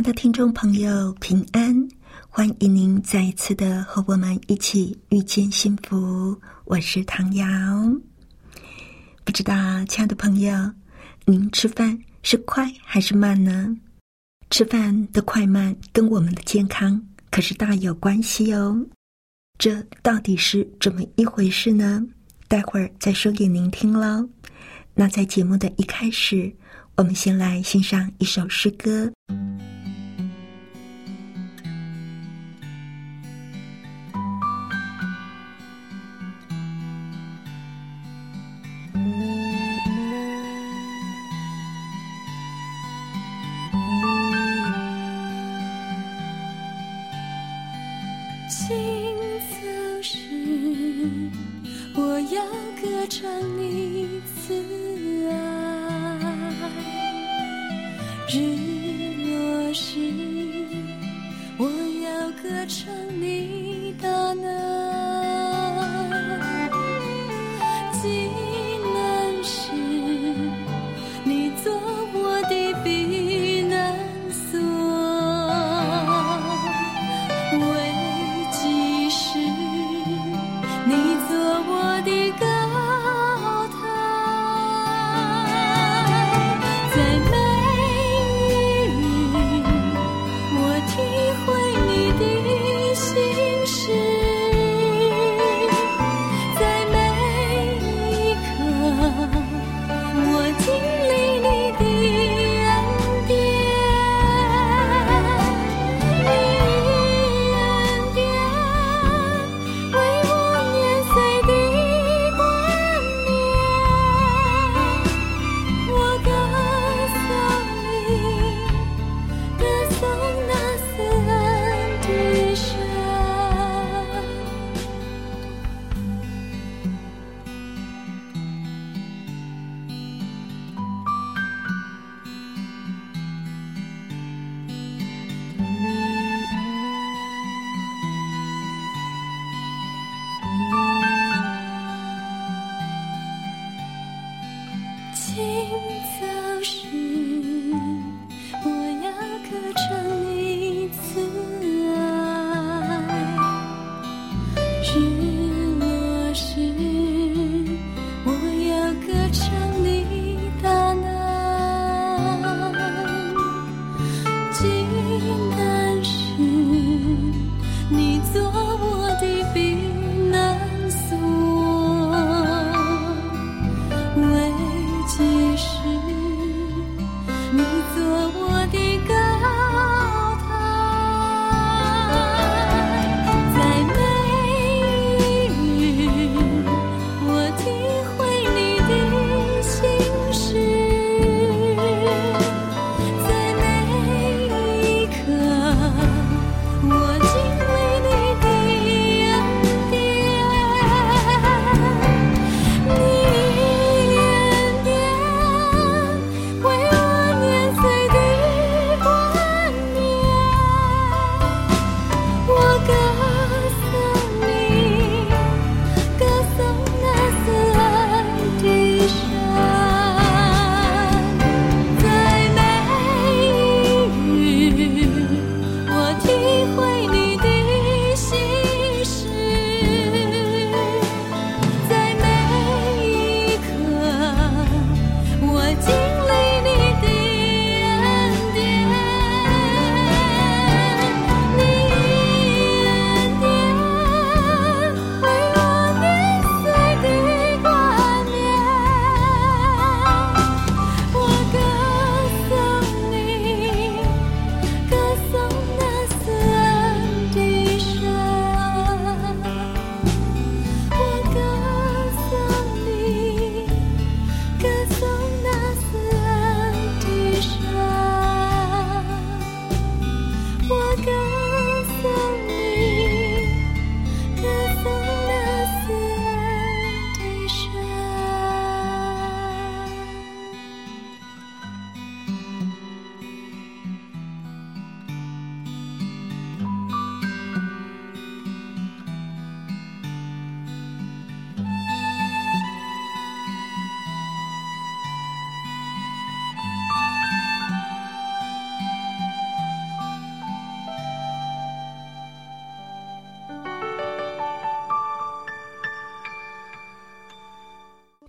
爱的听众朋友，平安！欢迎您再一次的和我们一起遇见幸福。我是唐瑶。不知道，亲爱的朋友，您吃饭是快还是慢呢？吃饭的快慢跟我们的健康可是大有关系哦。这到底是怎么一回事呢？待会儿再说给您听喽。那在节目的一开始，我们先来欣赏一首诗歌。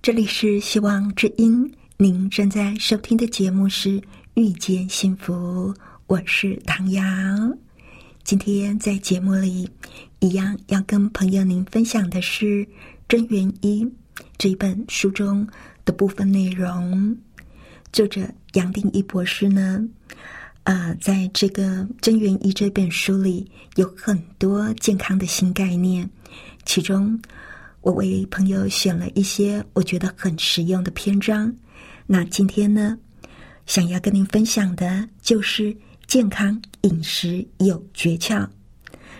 这里是希望之音，您正在收听的节目是《遇见幸福》，我是唐瑶。今天在节目里，一样要跟朋友您分享的是《真元一》这一本书中的部分内容。作者杨定一博士呢，呃，在这个《真元一》这本书里有很多健康的新概念，其中我为朋友选了一些我觉得很实用的篇章。那今天呢，想要跟您分享的就是健康饮食有诀窍。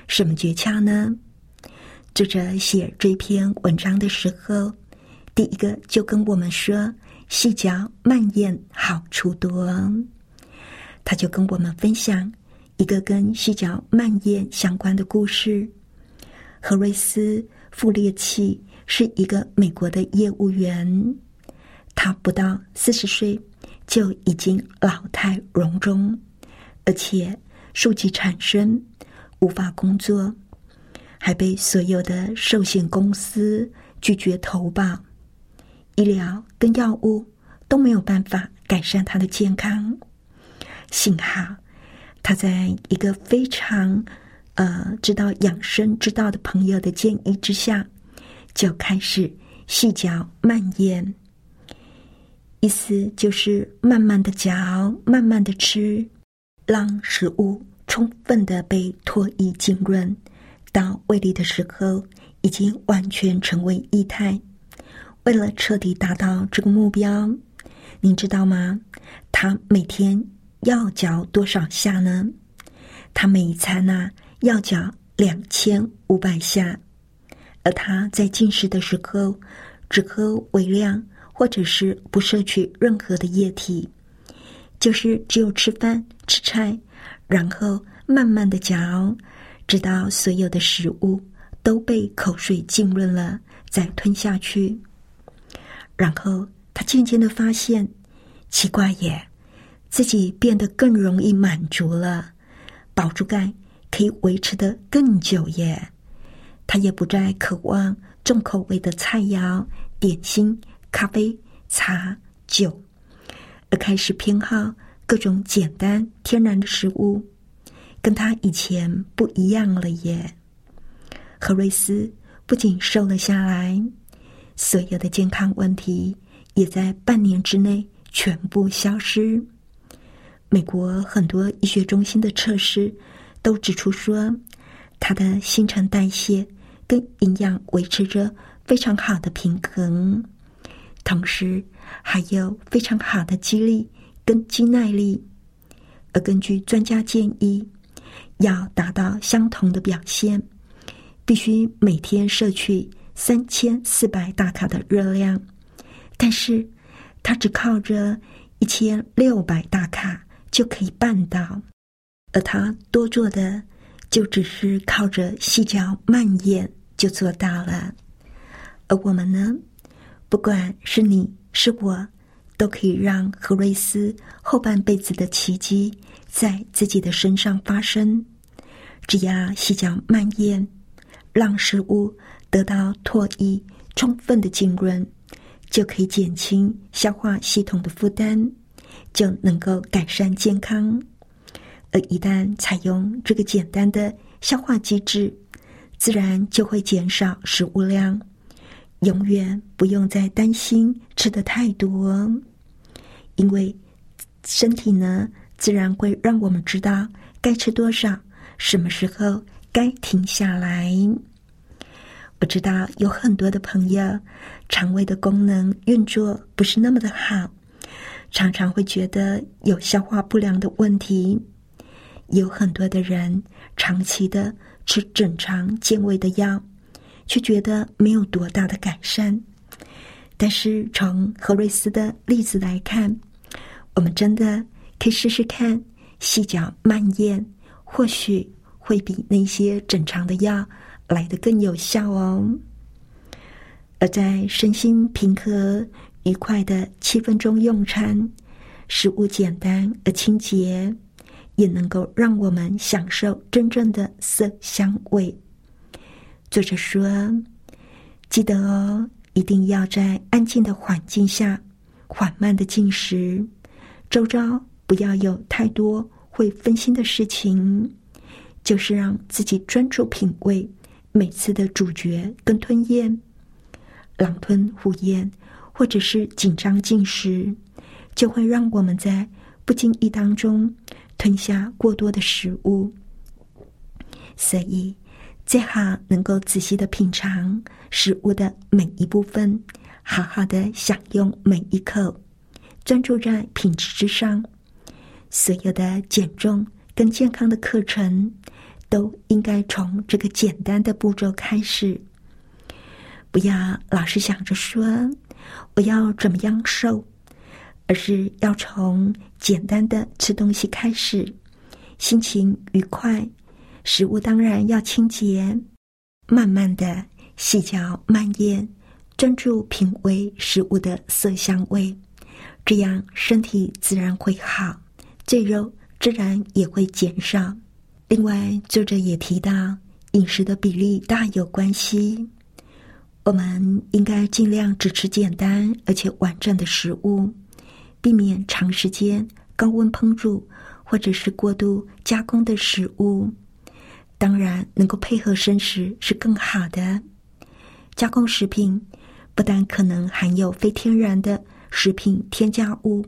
什么诀窍呢？作者写这篇文章的时候，第一个就跟我们说。细嚼慢咽好处多，他就跟我们分享一个跟细嚼慢咽相关的故事。何瑞斯·傅列契是一个美国的业务员，他不到四十岁就已经老态龙钟，而且数据产生，无法工作，还被所有的寿险公司拒绝投保。医疗跟药物都没有办法改善他的健康。幸好他在一个非常呃知道养生之道的朋友的建议之下，就开始细嚼慢咽，意思就是慢慢的嚼，慢慢的吃，让食物充分的被唾液浸润，到胃里的时候已经完全成为液态。为了彻底达到这个目标，您知道吗？他每天要嚼多少下呢？他每一餐呢要嚼两千五百下，而他在进食的时候只喝微量，或者是不摄取任何的液体，就是只有吃饭吃菜，然后慢慢的嚼，直到所有的食物都被口水浸润了，再吞下去。然后他渐渐的发现，奇怪耶，自己变得更容易满足了，饱足感可以维持的更久耶。他也不再渴望重口味的菜肴、点心、咖啡、茶、酒，而开始偏好各种简单天然的食物，跟他以前不一样了耶。何瑞斯不仅瘦了下来。所有的健康问题也在半年之内全部消失。美国很多医学中心的测试都指出说，他的新陈代谢跟营养维持着非常好的平衡，同时还有非常好的肌力跟肌耐力。而根据专家建议，要达到相同的表现，必须每天摄取。三千四百大卡的热量，但是他只靠着一千六百大卡就可以办到，而他多做的就只是靠着细嚼慢咽就做到了。而我们呢，不管是你是我，都可以让何瑞斯后半辈子的奇迹在自己的身上发生。只要细嚼慢咽，让食物。得到唾液充分的浸润，就可以减轻消化系统的负担，就能够改善健康。而一旦采用这个简单的消化机制，自然就会减少食物量，永远不用再担心吃的太多，因为身体呢，自然会让我们知道该吃多少，什么时候该停下来。我知道有很多的朋友，肠胃的功能运作不是那么的好，常常会觉得有消化不良的问题。有很多的人长期的吃整肠健胃的药，却觉得没有多大的改善。但是从何瑞斯的例子来看，我们真的可以试试看细嚼慢咽，或许会比那些整肠的药。来的更有效哦。而在身心平和、愉快的七分钟用餐，食物简单而清洁，也能够让我们享受真正的色香味。作者说：“记得哦，一定要在安静的环境下缓慢的进食，周遭不要有太多会分心的事情，就是让自己专注品味每次的主角跟吞咽，狼吞虎咽，或者是紧张进食，就会让我们在不经意当中吞下过多的食物，所以。最好能够仔细的品尝食物的每一部分，好好的享用每一口，专注在品质之上。所有的减重跟健康的课程，都应该从这个简单的步骤开始。不要老是想着说我要怎么样瘦，而是要从简单的吃东西开始，心情愉快。食物当然要清洁，慢慢的细嚼慢咽，专注品味食物的色香味，这样身体自然会好，赘肉自然也会减少。另外，作者也提到，饮食的比例大有关系，我们应该尽量只吃简单而且完整的食物，避免长时间高温烹煮或者是过度加工的食物。当然，能够配合生食是更好的。加工食品不但可能含有非天然的食品添加物，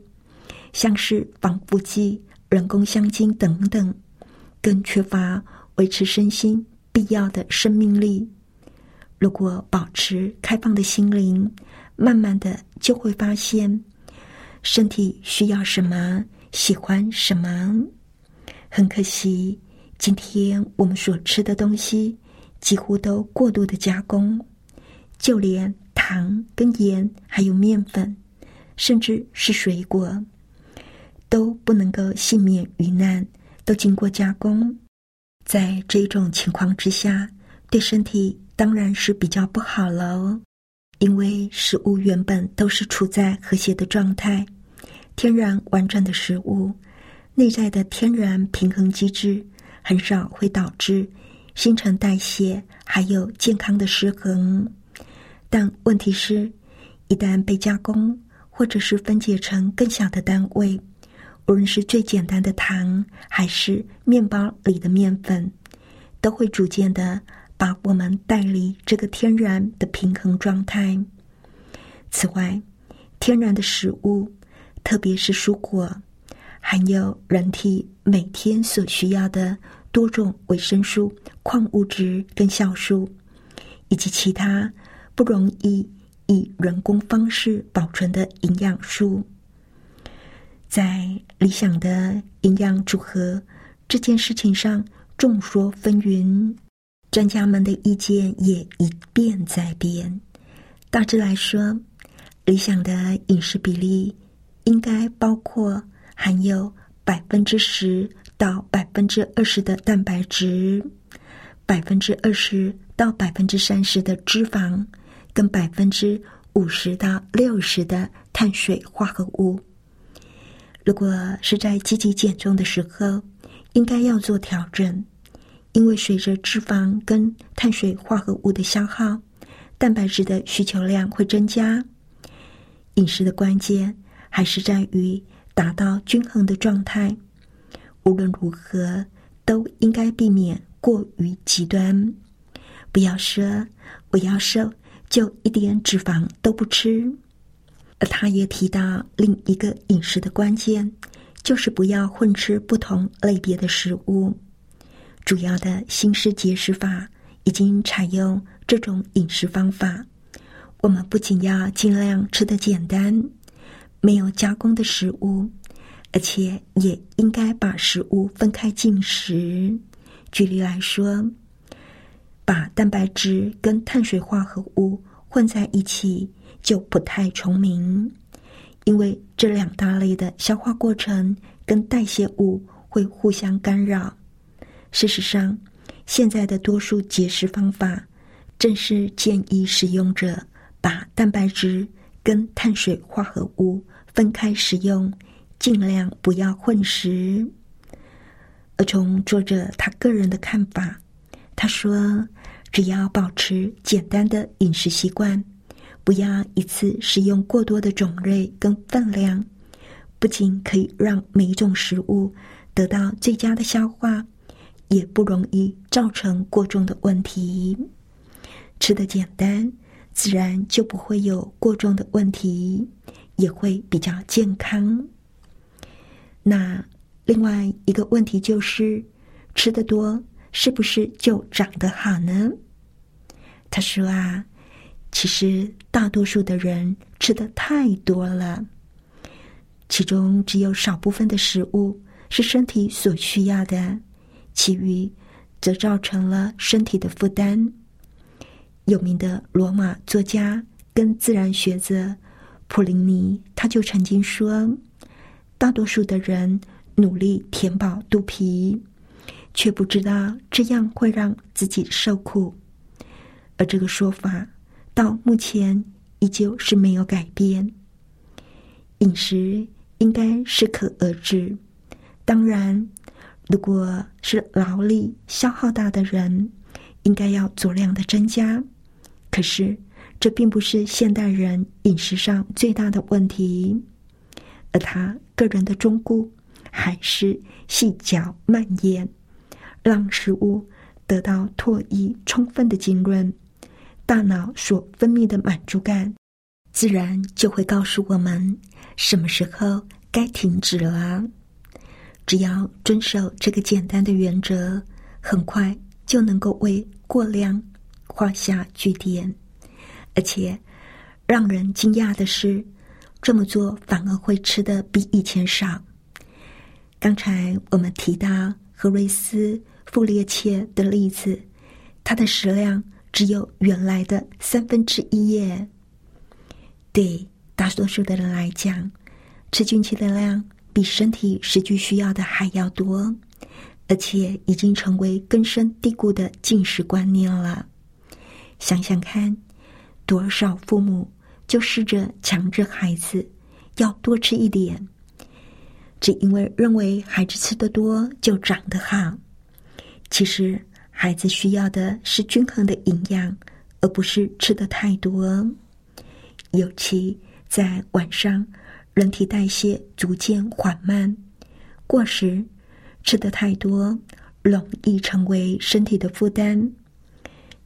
像是防腐剂、人工香精等等，更缺乏维持身心必要的生命力。如果保持开放的心灵，慢慢的就会发现身体需要什么，喜欢什么。很可惜。今天我们所吃的东西几乎都过度的加工，就连糖跟盐，还有面粉，甚至是水果，都不能够幸免于难，都经过加工。在这种情况之下，对身体当然是比较不好了。因为食物原本都是处在和谐的状态，天然完整的食物，内在的天然平衡机制。很少会导致新陈代谢还有健康的失衡，但问题是，一旦被加工或者是分解成更小的单位，无论是最简单的糖还是面包里的面粉，都会逐渐的把我们带离这个天然的平衡状态。此外，天然的食物，特别是蔬果。含有人体每天所需要的多种维生素、矿物质跟酵素，以及其他不容易以人工方式保存的营养素，在理想的营养组合这件事情上众说纷纭，专家们的意见也一变再变。大致来说，理想的饮食比例应该包括。含有百分之十到百分之二十的蛋白质，百分之二十到百分之三十的脂肪，跟百分之五十到六十的碳水化合物。如果是在积极减重的时候，应该要做调整，因为随着脂肪跟碳水化合物的消耗，蛋白质的需求量会增加。饮食的关键还是在于。达到均衡的状态，无论如何都应该避免过于极端。不要说我要瘦，就一点脂肪都不吃。而他也提到另一个饮食的关键，就是不要混吃不同类别的食物。主要的新式节食法已经采用这种饮食方法。我们不仅要尽量吃的简单。没有加工的食物，而且也应该把食物分开进食。举例来说，把蛋白质跟碳水化合物混在一起就不太聪明，因为这两大类的消化过程跟代谢物会互相干扰。事实上，现在的多数节食方法正是建议使用者把蛋白质跟碳水化合物。分开使用，尽量不要混食。而从作者他个人的看法，他说：“只要保持简单的饮食习惯，不要一次食用过多的种类跟分量，不仅可以让每一种食物得到最佳的消化，也不容易造成过重的问题。吃的简单，自然就不会有过重的问题，也会比较健康。那另外一个问题就是，吃的多是不是就长得好呢？他说啊。其实，大多数的人吃的太多了，其中只有少部分的食物是身体所需要的，其余则造成了身体的负担。有名的罗马作家跟自然学者普林尼，他就曾经说：“大多数的人努力填饱肚皮，却不知道这样会让自己受苦。”而这个说法。到目前依旧是没有改变。饮食应该适可而止。当然，如果是劳力消耗大的人，应该要足量的增加。可是，这并不是现代人饮食上最大的问题。而他个人的忠固，还是细嚼慢咽，让食物得到唾液充分的浸润。大脑所分泌的满足感，自然就会告诉我们什么时候该停止了。只要遵守这个简单的原则，很快就能够为过量画下句点。而且，让人惊讶的是，这么做反而会吃的比以前少。刚才我们提到何瑞斯·傅列切的例子，他的食量。只有原来的三分之一耶。对大多数的人来讲，吃进去的量比身体实际需要的还要多，而且已经成为根深蒂固的进食观念了。想想看，多少父母就试着强制孩子要多吃一点，只因为认为孩子吃的多就长得好。其实。孩子需要的是均衡的营养，而不是吃的太多。尤其在晚上，人体代谢逐渐缓慢，过食吃的太多，容易成为身体的负担。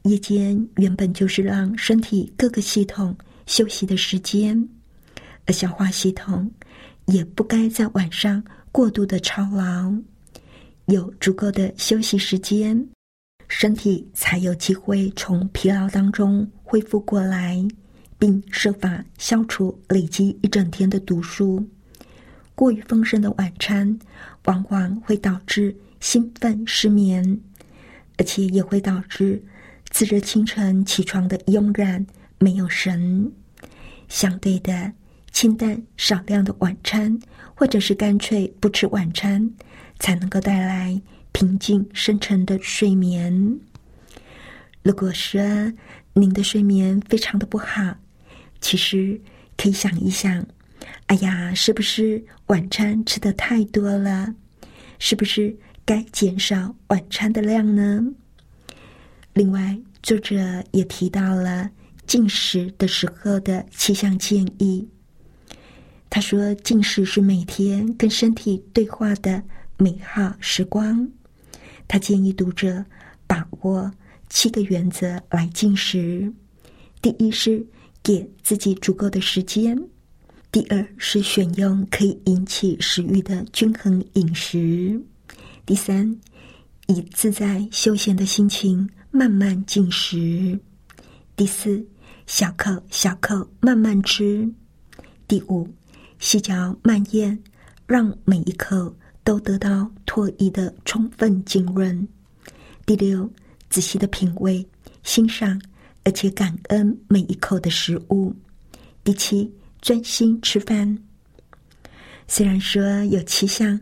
夜间原本就是让身体各个系统休息的时间，而消化系统也不该在晚上过度的操劳，有足够的休息时间。身体才有机会从疲劳当中恢复过来，并设法消除累积一整天的毒素。过于丰盛的晚餐往往会导致兴奋失眠，而且也会导致次日清晨起床的慵懒没有神。相对的，清淡少量的晚餐，或者是干脆不吃晚餐，才能够带来。平静深沉的睡眠。如果说您的睡眠非常的不好，其实可以想一想：哎呀，是不是晚餐吃的太多了？是不是该减少晚餐的量呢？另外，作者也提到了进食的时候的七项建议。他说，进食是每天跟身体对话的美好时光。他建议读者把握七个原则来进食：第一是给自己足够的时间；第二是选用可以引起食欲的均衡饮食；第三，以自在休闲的心情慢慢进食；第四，小口小口慢慢吃；第五，细嚼慢咽，让每一口。都得到唾液的充分浸润。第六，仔细的品味、欣赏，而且感恩每一口的食物。第七，专心吃饭。虽然说有七项，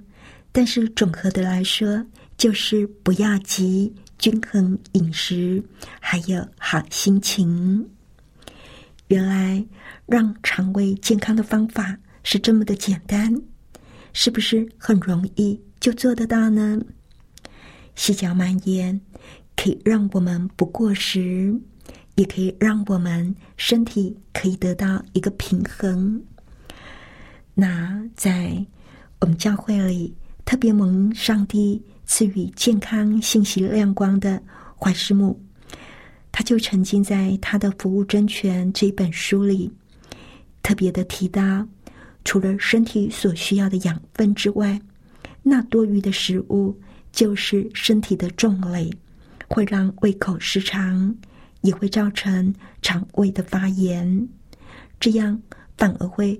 但是总和的来说，就是不要急、均衡饮食，还有好心情。原来让肠胃健康的方法是这么的简单。是不是很容易就做得到呢？细嚼慢咽可以让我们不过食，也可以让我们身体可以得到一个平衡。那在我们教会里，特别蒙上帝赐予健康信息亮光的怀师母，他就沉浸在他的《服务真诠》这本书里，特别的提到，除了身体所需要的养分之外，那多余的食物就是身体的重累，会让胃口失常。也会造成肠胃的发炎，这样反而会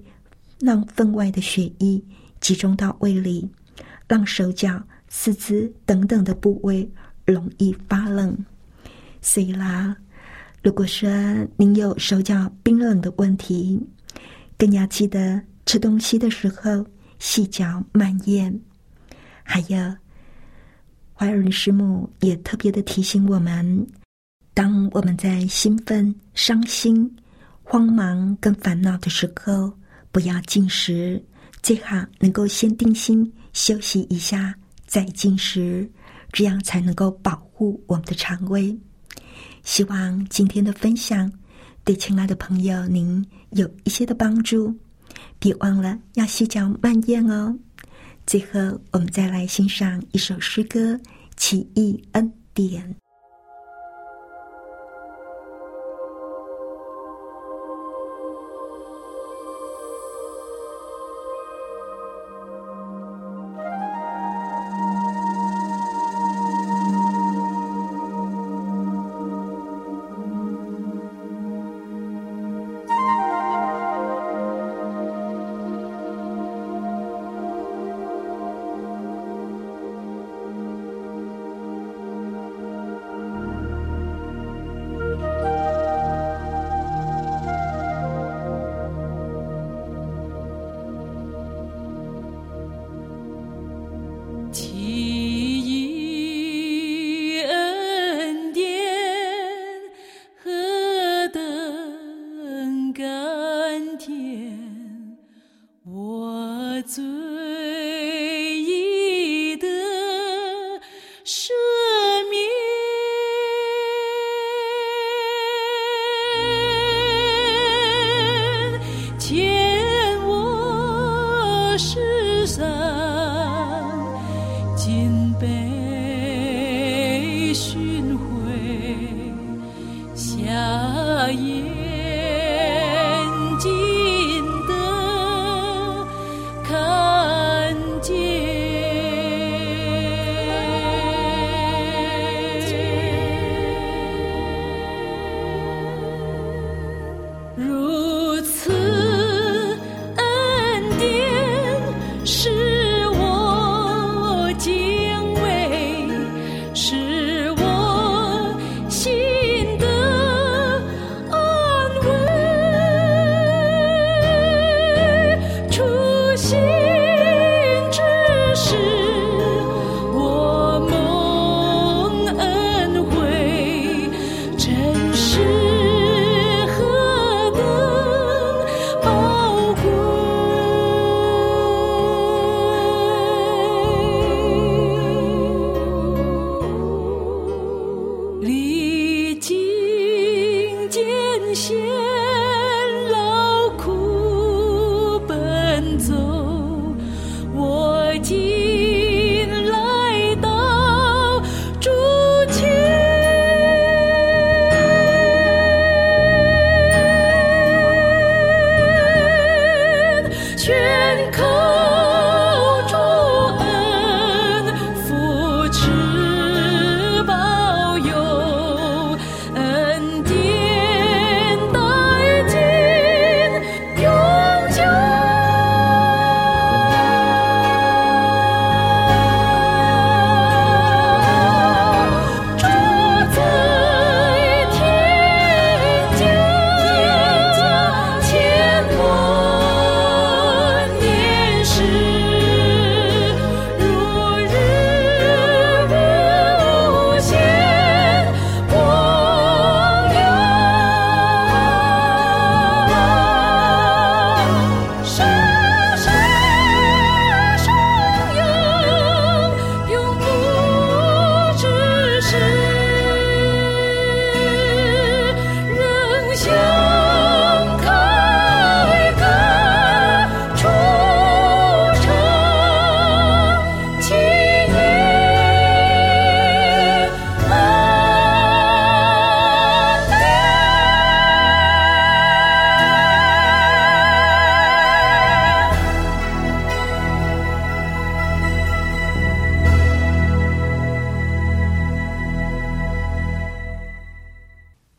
让分外的血液集中到胃里，让手脚、四肢等等的部位容易发冷。所以啦，如果说您有手脚冰冷的问题，更要记得吃东西的时候细嚼慢咽。还有，怀仁师母也特别的提醒我们。当我们在兴奋、伤心、慌忙跟烦恼的时候，不要进食，最好能够先定心休息一下再进食，这样才能够保护我们的肠胃。希望今天的分享对亲爱的朋友您有一些的帮助，别忘了要细嚼慢咽哦。最后，我们再来欣赏一首诗歌《奇异恩典》。谦卑虚。